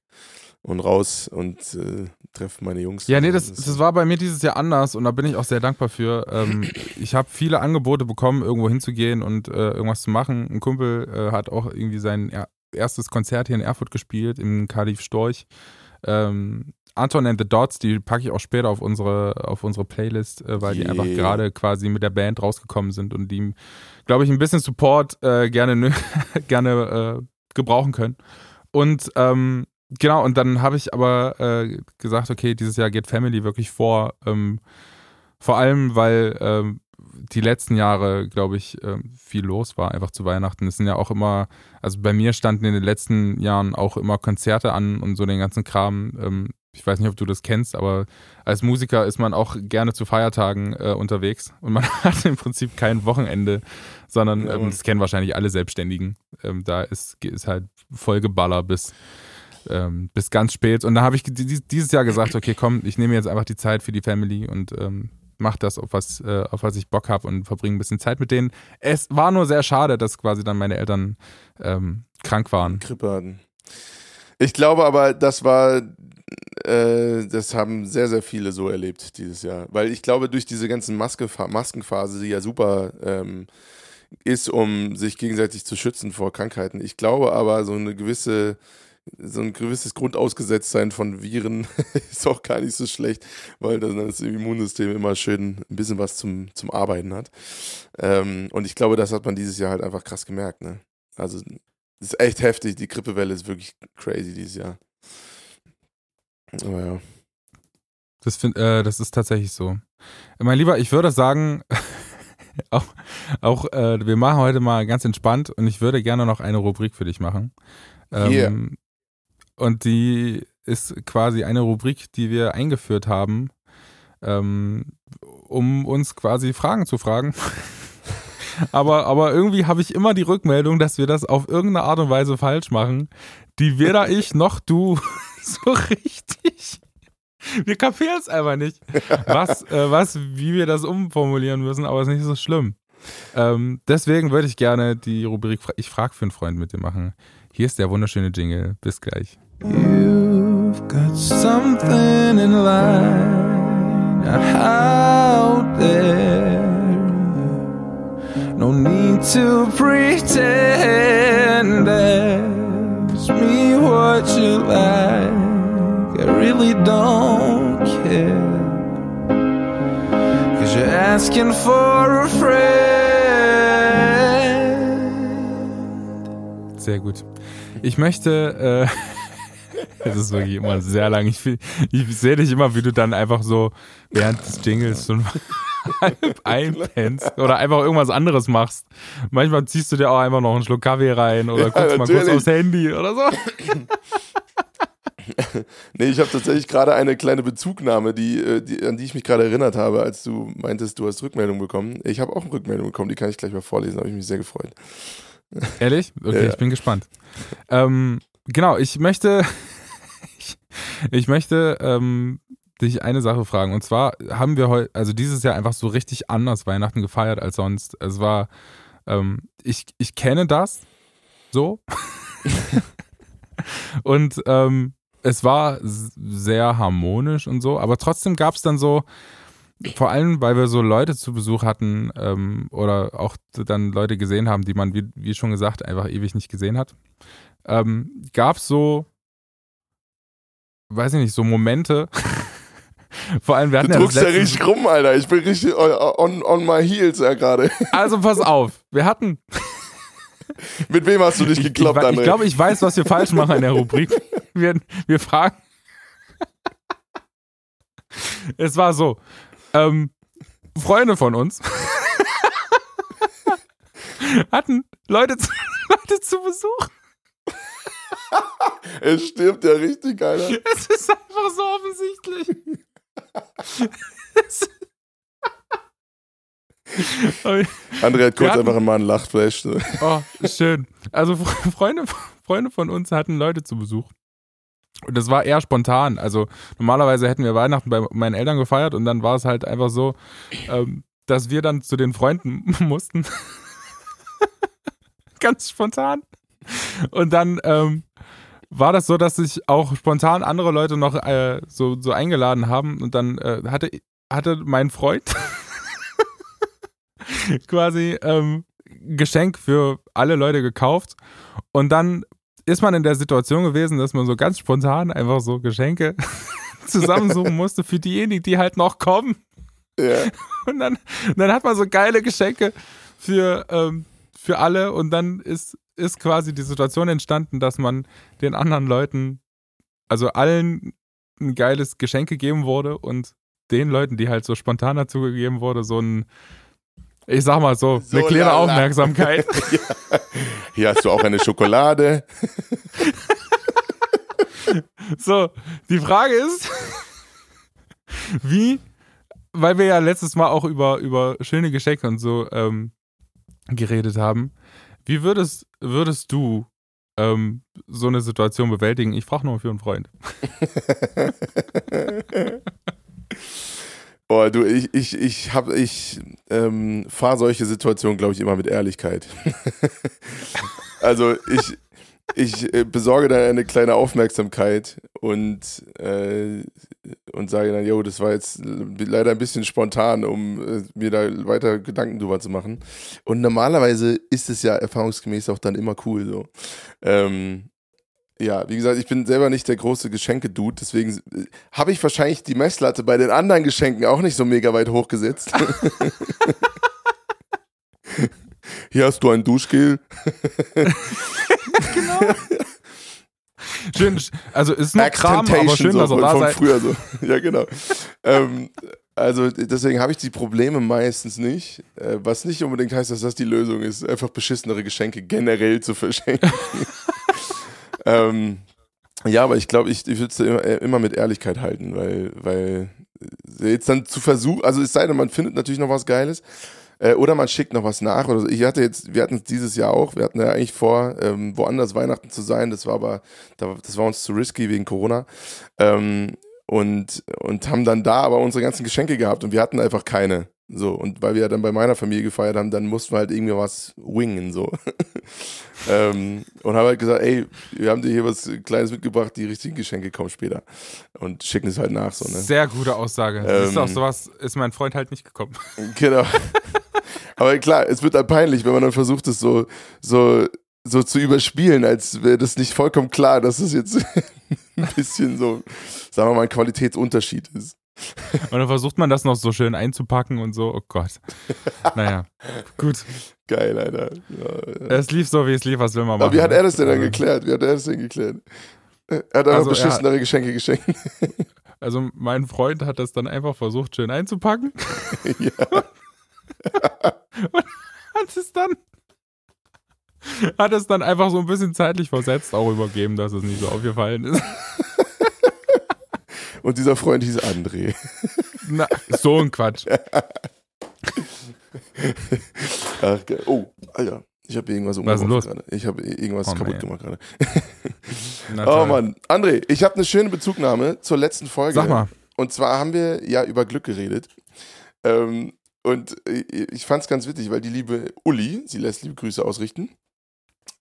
und raus und äh, treffe meine Jungs. Ja, nee, das, das war bei mir dieses Jahr anders und da bin ich auch sehr dankbar für. Ähm, ich habe viele Angebote bekommen, irgendwo hinzugehen und äh, irgendwas zu machen. Ein Kumpel äh, hat auch irgendwie sein er erstes Konzert hier in Erfurt gespielt, im Kalif Storch. Ähm, Anton and the Dots, die packe ich auch später auf unsere, auf unsere Playlist, äh, weil yeah. die einfach gerade quasi mit der Band rausgekommen sind und die, glaube ich, ein bisschen Support äh, gerne, gerne äh, gebrauchen können. Und ähm, genau, und dann habe ich aber äh, gesagt, okay, dieses Jahr geht Family wirklich vor. Ähm, vor allem, weil ähm, die letzten Jahre, glaube ich, äh, viel los war, einfach zu Weihnachten. Es sind ja auch immer, also bei mir standen in den letzten Jahren auch immer Konzerte an und so den ganzen Kram. Ähm, ich weiß nicht, ob du das kennst, aber als Musiker ist man auch gerne zu Feiertagen äh, unterwegs und man hat im Prinzip kein Wochenende, sondern ähm, das kennen wahrscheinlich alle Selbstständigen. Ähm, da ist, ist halt Vollgeballer bis, ähm, bis ganz spät. Und da habe ich dieses Jahr gesagt, okay, komm, ich nehme jetzt einfach die Zeit für die Family und ähm, mach das, auf was, äh, auf was ich Bock habe und verbringe ein bisschen Zeit mit denen. Es war nur sehr schade, dass quasi dann meine Eltern ähm, krank waren. Grippe hatten. Ich glaube aber, das war, äh, das haben sehr, sehr viele so erlebt dieses Jahr. Weil ich glaube, durch diese ganzen Maske, Maskenphase, die ja super ähm, ist, um sich gegenseitig zu schützen vor Krankheiten. Ich glaube aber, so eine gewisse so ein gewisses Grundausgesetztsein von Viren ist auch gar nicht so schlecht, weil dann das Immunsystem immer schön ein bisschen was zum, zum Arbeiten hat. Ähm, und ich glaube, das hat man dieses Jahr halt einfach krass gemerkt. Ne? Also das ist echt heftig. Die Grippewelle ist wirklich crazy dieses Jahr. Aber ja. Das, find, äh, das ist tatsächlich so. Mein Lieber, ich würde sagen, auch, auch äh, wir machen heute mal ganz entspannt und ich würde gerne noch eine Rubrik für dich machen. Ähm. Und die ist quasi eine Rubrik, die wir eingeführt haben, ähm, um uns quasi Fragen zu fragen. aber, aber irgendwie habe ich immer die Rückmeldung, dass wir das auf irgendeine Art und Weise falsch machen, die weder ich noch du so richtig. Wir kapieren es einfach nicht, was, äh, was, wie wir das umformulieren müssen, aber es ist nicht so schlimm. Ähm, deswegen würde ich gerne die Rubrik Ich frage für einen Freund mit dir machen. Hier ist der wunderschöne Jingle. Bis gleich. You've got something in line out there. No need to pretend. Ask me what you like. I really don't care. Cause you're asking for a friend. Sehr gut. Ich möchte. Äh, Es ist wirklich immer sehr lang. Ich, ich sehe dich immer, wie du dann einfach so während des Jingles so halb einpennst oder einfach irgendwas anderes machst. Manchmal ziehst du dir auch einfach noch einen Schluck Kaffee rein oder ja, guckst natürlich. mal kurz aufs Handy oder so. nee, ich habe tatsächlich gerade eine kleine Bezugnahme, die, äh, die, an die ich mich gerade erinnert habe, als du meintest, du hast Rückmeldung bekommen. Ich habe auch eine Rückmeldung bekommen, die kann ich gleich mal vorlesen, habe ich mich sehr gefreut. Ehrlich? Okay, ja. ich bin gespannt. Ähm, genau, ich möchte ich möchte ähm, dich eine Sache fragen. Und zwar haben wir heute, also dieses Jahr einfach so richtig anders Weihnachten gefeiert als sonst. Es war, ähm, ich, ich kenne das so. und ähm, es war sehr harmonisch und so, aber trotzdem gab es dann so, vor allem, weil wir so Leute zu Besuch hatten ähm, oder auch dann Leute gesehen haben, die man, wie, wie schon gesagt, einfach ewig nicht gesehen hat, ähm, gab es so weiß ich nicht, so Momente. Vor allem, wir hatten du ja druckst ja richtig rum, Alter. Ich bin richtig on, on my heels ja gerade. Also pass auf, wir hatten. Mit wem hast du dich gekloppt, Ich, ich, ich glaube, ich weiß, was wir falsch machen in der Rubrik. Wir, wir fragen. Es war so. Ähm, Freunde von uns hatten Leute zu, Leute zu Besuch. Er stirbt ja richtig, Alter. Es ist einfach so offensichtlich. André hat kurz hatten, einfach mal einen Lachflash. Oh, schön. Also Freunde, Freunde von uns hatten Leute zu Besuch. Und das war eher spontan. Also normalerweise hätten wir Weihnachten bei meinen Eltern gefeiert und dann war es halt einfach so, ähm, dass wir dann zu den Freunden mussten. Ganz spontan. Und dann ähm, war das so, dass sich auch spontan andere Leute noch äh, so, so eingeladen haben und dann äh, hatte, hatte mein Freund quasi ähm, Geschenk für alle Leute gekauft und dann ist man in der Situation gewesen, dass man so ganz spontan einfach so Geschenke zusammensuchen musste für diejenigen, die halt noch kommen. Ja. Und dann, dann hat man so geile Geschenke für, ähm, für alle und dann ist ist quasi die Situation entstanden, dass man den anderen Leuten, also allen ein geiles Geschenk gegeben wurde und den Leuten, die halt so spontan dazu gegeben wurde, so ein, ich sag mal so, so eine kleine Aufmerksamkeit. ja. Hier hast du auch eine Schokolade. So, die Frage ist, wie, weil wir ja letztes Mal auch über, über schöne Geschenke und so ähm, geredet haben, wie würdest, würdest du ähm, so eine Situation bewältigen? Ich frage nur für einen Freund. Boah, du, ich, ich, ich hab, ich ähm, fahre solche Situationen, glaube ich, immer mit Ehrlichkeit. also ich, ich äh, besorge da eine kleine Aufmerksamkeit und, äh, und sage dann, yo, das war jetzt leider ein bisschen spontan, um äh, mir da weiter Gedanken drüber zu machen. Und normalerweise ist es ja erfahrungsgemäß auch dann immer cool so. Ähm, ja, wie gesagt, ich bin selber nicht der große Geschenke-Dude, deswegen äh, habe ich wahrscheinlich die Messlatte bei den anderen Geschenken auch nicht so mega weit hochgesetzt. Hier hast du ein Duschgel. genau. Schön, also ist nur Kram, aber schön, so, dass er da von seid. früher so. Ja, genau. ähm, also deswegen habe ich die Probleme meistens nicht, äh, was nicht unbedingt heißt, dass das die Lösung ist, einfach beschissenere Geschenke generell zu verschenken. ähm, ja, aber ich glaube, ich, ich würde es immer, äh, immer mit Ehrlichkeit halten, weil, weil jetzt dann zu versuchen, also es sei denn, man findet natürlich noch was Geiles, äh, oder man schickt noch was nach. Oder. Ich hatte jetzt, wir hatten es dieses Jahr auch, wir hatten ja eigentlich vor, ähm, woanders Weihnachten zu sein. Das war aber, das war uns zu risky wegen Corona. Ähm, und, und haben dann da aber unsere ganzen Geschenke gehabt und wir hatten einfach keine. So, und weil wir ja dann bei meiner Familie gefeiert haben, dann mussten wir halt irgendwie was wingen, so. ähm, und haben halt gesagt, ey, wir haben dir hier was Kleines mitgebracht, die richtigen Geschenke kommen später. Und schicken es halt nach, so, ne? Sehr gute Aussage. Ähm, ist auch sowas, ist mein Freund halt nicht gekommen. Genau. Aber klar, es wird dann peinlich, wenn man dann versucht, es so, so, so zu überspielen, als wäre das nicht vollkommen klar, dass es jetzt ein bisschen so, sagen wir mal, ein Qualitätsunterschied ist. Und dann versucht man das noch so schön einzupacken und so. Oh Gott. Naja, gut. Geil, Alter. Ja, ja. Es lief so, wie es lief, was will man machen. Aber wie hat er das denn dann geklärt? Wie hat er das denn geklärt? Er hat einfach also, beschissenere Geschenke geschenkt. Also mein Freund hat das dann einfach versucht, schön einzupacken. ja. und hat es dann hat es dann einfach so ein bisschen zeitlich versetzt auch übergeben, dass es nicht so aufgefallen ist. Und dieser Freund hieß André. Na, so ein Quatsch. Ach, oh, Alter. Ich habe irgendwas umgebracht gerade. Ich habe irgendwas oh, kaputt gemacht gerade. oh Mann. André, ich habe eine schöne Bezugnahme zur letzten Folge. Sag mal. Und zwar haben wir ja über Glück geredet. Ähm, und ich fand es ganz witzig, weil die liebe Uli, sie lässt liebe Grüße ausrichten,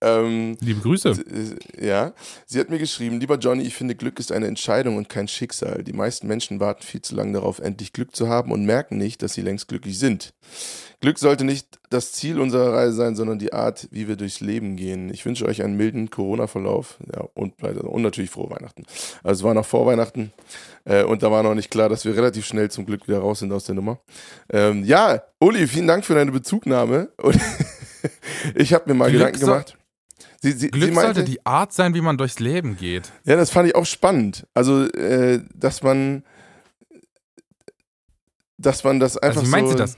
ähm, Liebe Grüße. Äh, ja, sie hat mir geschrieben, lieber Johnny, ich finde Glück ist eine Entscheidung und kein Schicksal. Die meisten Menschen warten viel zu lange darauf, endlich Glück zu haben und merken nicht, dass sie längst glücklich sind. Glück sollte nicht das Ziel unserer Reise sein, sondern die Art, wie wir durchs Leben gehen. Ich wünsche euch einen milden Corona-Verlauf ja, und, und natürlich frohe Weihnachten. Also es war noch vor Weihnachten äh, und da war noch nicht klar, dass wir relativ schnell zum Glück wieder raus sind aus der Nummer. Ähm, ja, Uli, vielen Dank für deine Bezugnahme. Und ich habe mir mal Glück Gedanken gemacht. Sie, sie, Glück sie meinte, sollte die Art sein, wie man durchs Leben geht. Ja, das fand ich auch spannend. Also, äh, dass man, dass man das einfach also, wie meinst so, du das?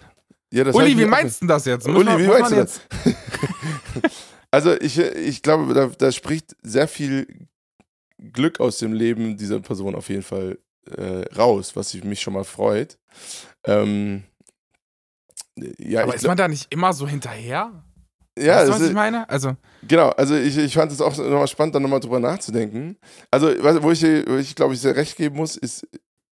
Ja, das Uli, wie meinst du das jetzt? Uli, man, wie meinst du das? also, ich, ich glaube, da, da, spricht sehr viel Glück aus dem Leben dieser Person auf jeden Fall äh, raus, was mich schon mal freut. Ähm, ja, Aber ist man da nicht immer so hinterher? Ja, weißt du, was ich meine? Also genau, also ich, ich fand es auch nochmal spannend, da nochmal drüber nachzudenken. Also, wo ich, wo ich glaube ich, sehr recht geben muss, ist,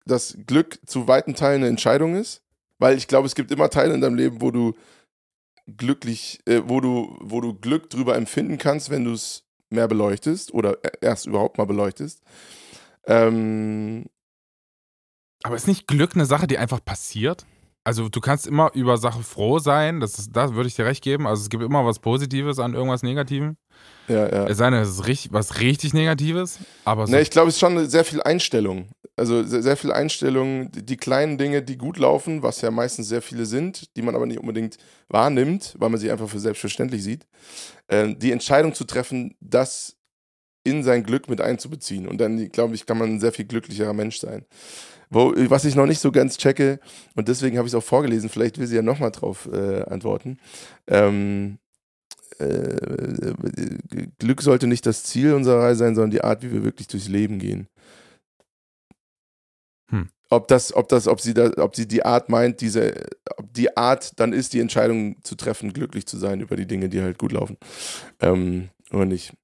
dass Glück zu weiten Teilen eine Entscheidung ist. Weil ich glaube, es gibt immer Teile in deinem Leben, wo du glücklich, äh, wo du, wo du Glück drüber empfinden kannst, wenn du es mehr beleuchtest oder erst überhaupt mal beleuchtest. Ähm, aber ist nicht Glück eine Sache, die einfach passiert? Also du kannst immer über Sachen froh sein, das, ist, das würde ich dir recht geben. Also es gibt immer was Positives an irgendwas Negativem. Ja, ja. Es sei denn, es ist richtig, was richtig Negatives, aber so ne, ich glaube, es ist schon sehr viel Einstellung. Also sehr, sehr viel Einstellung, die, die, kleinen Dinge, die gut laufen, was ja meistens sehr viele sind, die man aber nicht unbedingt wahrnimmt, weil man sie einfach für selbstverständlich sieht. Äh, die Entscheidung zu treffen, das in sein Glück mit einzubeziehen. Und dann, glaube ich, kann man ein sehr viel glücklicherer Mensch sein. Wo, was ich noch nicht so ganz checke, und deswegen habe ich es auch vorgelesen, vielleicht will sie ja nochmal drauf äh, antworten. Ähm, äh, Glück sollte nicht das Ziel unserer Reise sein, sondern die Art, wie wir wirklich durchs Leben gehen. Hm. Ob das, ob das, ob sie da, ob sie die Art meint, diese, ob die Art dann ist, die Entscheidung zu treffen, glücklich zu sein über die Dinge, die halt gut laufen. Ähm, oder nicht.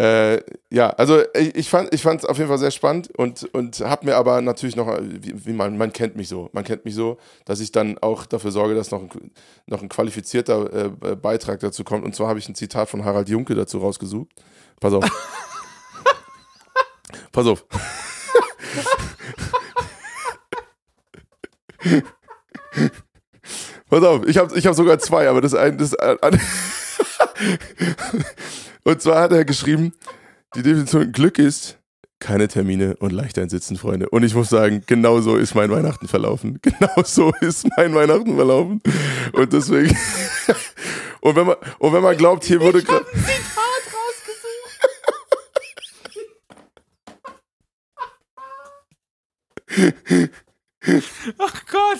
Äh, ja, also ich, ich fand es auf jeden Fall sehr spannend und, und habe mir aber natürlich noch, wie, wie, man, man kennt mich so, man kennt mich so, dass ich dann auch dafür sorge, dass noch ein, noch ein qualifizierter äh, Beitrag dazu kommt. Und zwar habe ich ein Zitat von Harald Junke dazu rausgesucht. Pass auf. Pass auf. Pass auf, ich habe ich hab sogar zwei, aber das eine, das, äh, Und zwar hat er geschrieben, die Definition Glück ist keine Termine und leicht einsitzen, Freunde. Und ich muss sagen, genau so ist mein Weihnachten verlaufen. Genau so ist mein Weihnachten verlaufen. Und deswegen. und, wenn man, und wenn man glaubt, hier wurde gerade. Zitat rausgesucht. Ach Gott.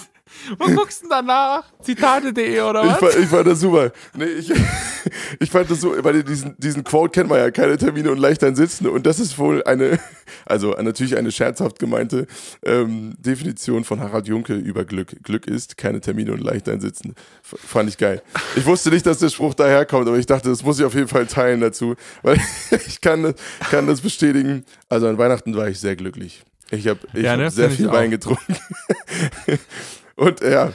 Wo guckst du denn danach? Zitate.de oder was? Ich fand, ich fand das super. Nee, ich, ich fand das so, weil diesen, diesen Quote kennt man ja, keine Termine und leicht ein Sitzen. Und das ist wohl eine, also natürlich eine scherzhaft gemeinte ähm, Definition von Harald Junke über Glück. Glück ist keine Termine und leicht ein Sitzen. F fand ich geil. Ich wusste nicht, dass der Spruch daherkommt, aber ich dachte, das muss ich auf jeden Fall teilen dazu, weil ich kann, kann das bestätigen. Also an Weihnachten war ich sehr glücklich. Ich habe ich ja, ne, hab sehr viel Wein getrunken. Und ja,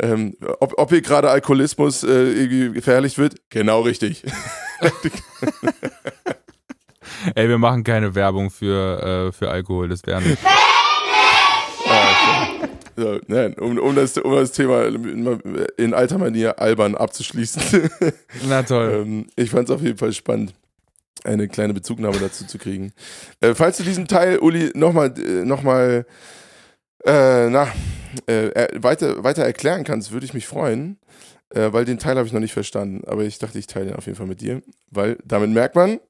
ähm, ob, ob hier gerade Alkoholismus äh, irgendwie gefährlich wird? Genau richtig. Ey, wir machen keine Werbung für, äh, für Alkohol, das wäre nicht. Ah, so, nein, um, um, das, um das Thema in alter Manier albern abzuschließen. Na toll. ähm, ich fand es auf jeden Fall spannend, eine kleine Bezugnahme dazu zu kriegen. Äh, falls du diesen Teil, Uli, nochmal äh, noch mal, äh, na, äh, weiter, weiter erklären kannst, würde ich mich freuen, äh, weil den Teil habe ich noch nicht verstanden. Aber ich dachte, ich teile den auf jeden Fall mit dir, weil damit merkt man,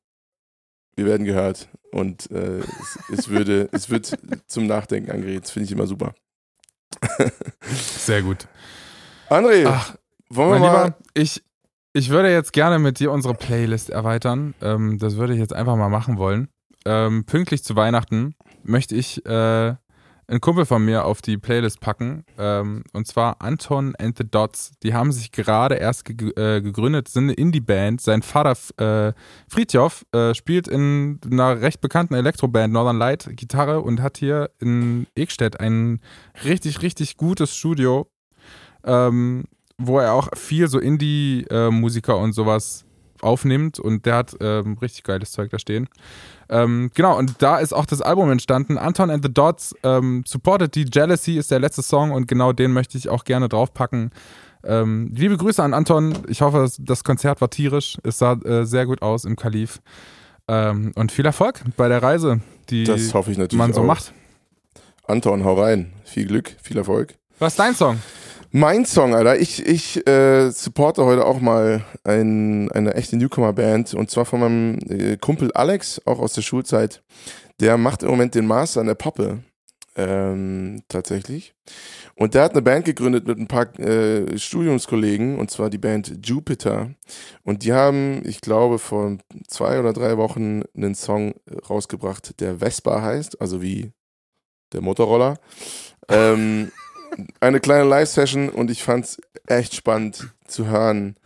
wir werden gehört und äh, es, es, würde, es wird zum Nachdenken angeregt. Das finde ich immer super. Sehr gut. André, Ach, wollen wir mal. Lieber, ich, ich würde jetzt gerne mit dir unsere Playlist erweitern. Ähm, das würde ich jetzt einfach mal machen wollen. Ähm, pünktlich zu Weihnachten möchte ich äh, ein Kumpel von mir auf die Playlist packen. Ähm, und zwar Anton and the Dots. Die haben sich gerade erst ge äh, gegründet, sind eine Indie-Band. Sein Vater äh, Friedjof äh, spielt in einer recht bekannten Elektroband Northern Light Gitarre und hat hier in Ekstedt ein richtig, richtig gutes Studio, ähm, wo er auch viel so Indie-Musiker und sowas aufnimmt. Und der hat ähm, richtig geiles Zeug da stehen. Ähm, genau, und da ist auch das Album entstanden. Anton and the Dots, ähm, Supported the Jealousy ist der letzte Song und genau den möchte ich auch gerne draufpacken. Ähm, liebe Grüße an Anton. Ich hoffe, das Konzert war tierisch. Es sah äh, sehr gut aus im Kalif. Ähm, und viel Erfolg bei der Reise, die man so auch. macht. Anton, hau rein. Viel Glück, viel Erfolg. Was ist dein Song? Mein Song, Alter. Ich, ich äh, supporte heute auch mal ein, eine echte Newcomer-Band und zwar von meinem äh, Kumpel Alex, auch aus der Schulzeit. Der macht im Moment den Master an der Poppe. Ähm, tatsächlich. Und der hat eine Band gegründet mit ein paar äh, Studiumskollegen, und zwar die Band Jupiter. Und die haben, ich glaube, vor zwei oder drei Wochen einen Song rausgebracht, der Vespa heißt, also wie der Motorroller. Ähm, eine kleine Live-Session und ich fand es echt spannend zu hören,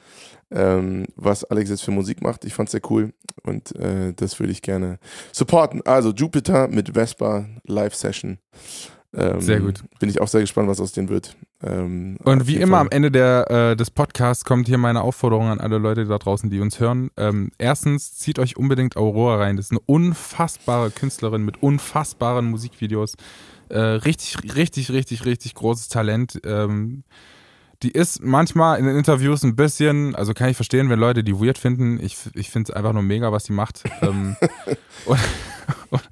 ähm, was Alex jetzt für Musik macht. Ich fand es sehr cool und äh, das würde ich gerne supporten. Also Jupiter mit Vespa Live-Session. Ähm, sehr gut. Bin ich auch sehr gespannt, was aus denen wird. Ähm, und wie immer Fall. am Ende der, äh, des Podcasts kommt hier meine Aufforderung an alle Leute da draußen, die uns hören. Ähm, erstens, zieht euch unbedingt Aurora rein. Das ist eine unfassbare Künstlerin mit unfassbaren Musikvideos. Äh, richtig, richtig, richtig, richtig großes Talent. Ähm, die ist manchmal in den Interviews ein bisschen, also kann ich verstehen, wenn Leute die weird finden. Ich, ich finde es einfach nur mega, was sie macht. ähm, und, und,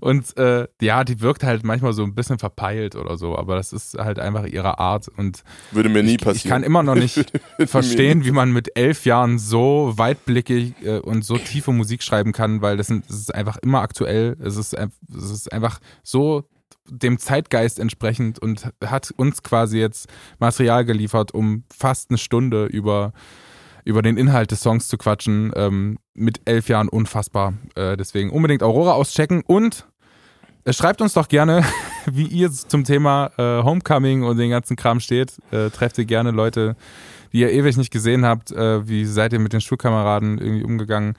und äh, ja, die wirkt halt manchmal so ein bisschen verpeilt oder so, aber das ist halt einfach ihre Art. Und Würde mir nie ich, passieren. Ich kann immer noch nicht verstehen, wie man mit elf Jahren so weitblickig äh, und so tiefe Musik schreiben kann, weil das, sind, das ist einfach immer aktuell. Es ist, es ist einfach so dem Zeitgeist entsprechend und hat uns quasi jetzt Material geliefert, um fast eine Stunde über über den Inhalt des Songs zu quatschen. Ähm, mit elf Jahren unfassbar. Äh, deswegen unbedingt Aurora auschecken und äh, schreibt uns doch gerne, wie ihr zum Thema äh, Homecoming und den ganzen Kram steht. Äh, trefft ihr gerne Leute, die ihr ewig nicht gesehen habt. Äh, wie seid ihr mit den Schulkameraden irgendwie umgegangen?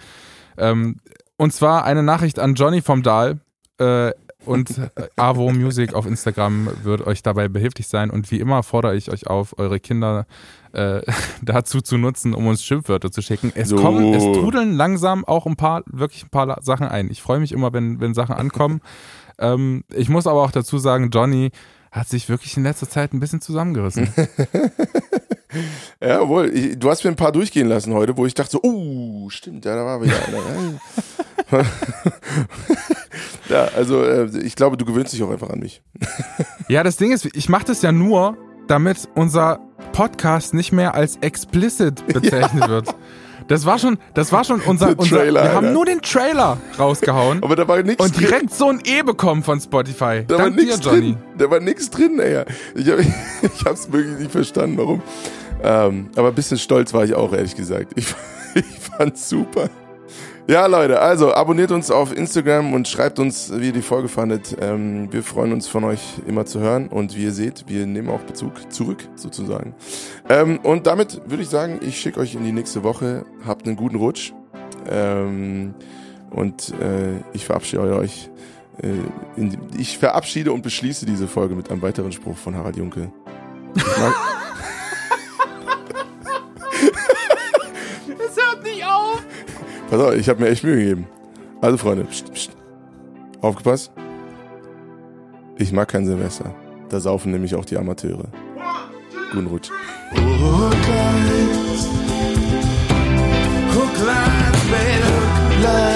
Ähm, und zwar eine Nachricht an Johnny vom Dahl. Äh, und Avo Music auf Instagram wird euch dabei behilflich sein. Und wie immer fordere ich euch auf, eure Kinder äh, dazu zu nutzen, um uns Schimpfwörter zu schicken. Es So. kommen, es trudeln langsam auch ein paar, wirklich ein paar Sachen ein. Ich freue mich immer, wenn, wenn Sachen ankommen. ähm, ich muss aber auch dazu sagen, Johnny hat sich wirklich in letzter Zeit ein bisschen zusammengerissen. Ja, wohl. Ich, du hast mir ein paar durchgehen lassen heute, wo ich dachte so, oh, stimmt, ja, da war wieder einer. ja, also äh, ich glaube, du gewöhnst dich auch einfach an mich. Ja, das Ding ist, ich mache das ja nur, damit unser Podcast nicht mehr als explicit bezeichnet wird. Das war schon, das war schon unser, unser Trailer, wir haben Alter. nur den Trailer rausgehauen Aber da war nichts und drin. direkt so ein E bekommen von Spotify. Da war Dank dir, nichts drin. Da war nichts drin, ey. Ich, hab, ich hab's wirklich nicht verstanden, warum. Ähm, aber ein bisschen stolz war ich auch, ehrlich gesagt. Ich, ich fand's super. Ja, Leute, also abonniert uns auf Instagram und schreibt uns, wie ihr die Folge fandet. Ähm, wir freuen uns von euch immer zu hören und wie ihr seht, wir nehmen auch Bezug zurück, sozusagen. Ähm, und damit würde ich sagen, ich schicke euch in die nächste Woche. Habt einen guten Rutsch. Ähm, und äh, ich verabschiede euch. Äh, in, ich verabschiede und beschließe diese Folge mit einem weiteren Spruch von Harald Junke. Pass auf, ich habe mir echt Mühe gegeben. Also Freunde, pst, pst. aufgepasst. Ich mag kein Silvester. Da saufen nämlich auch die Amateure. Guten Rutsch. Oh, Kleid, oh, Kleid.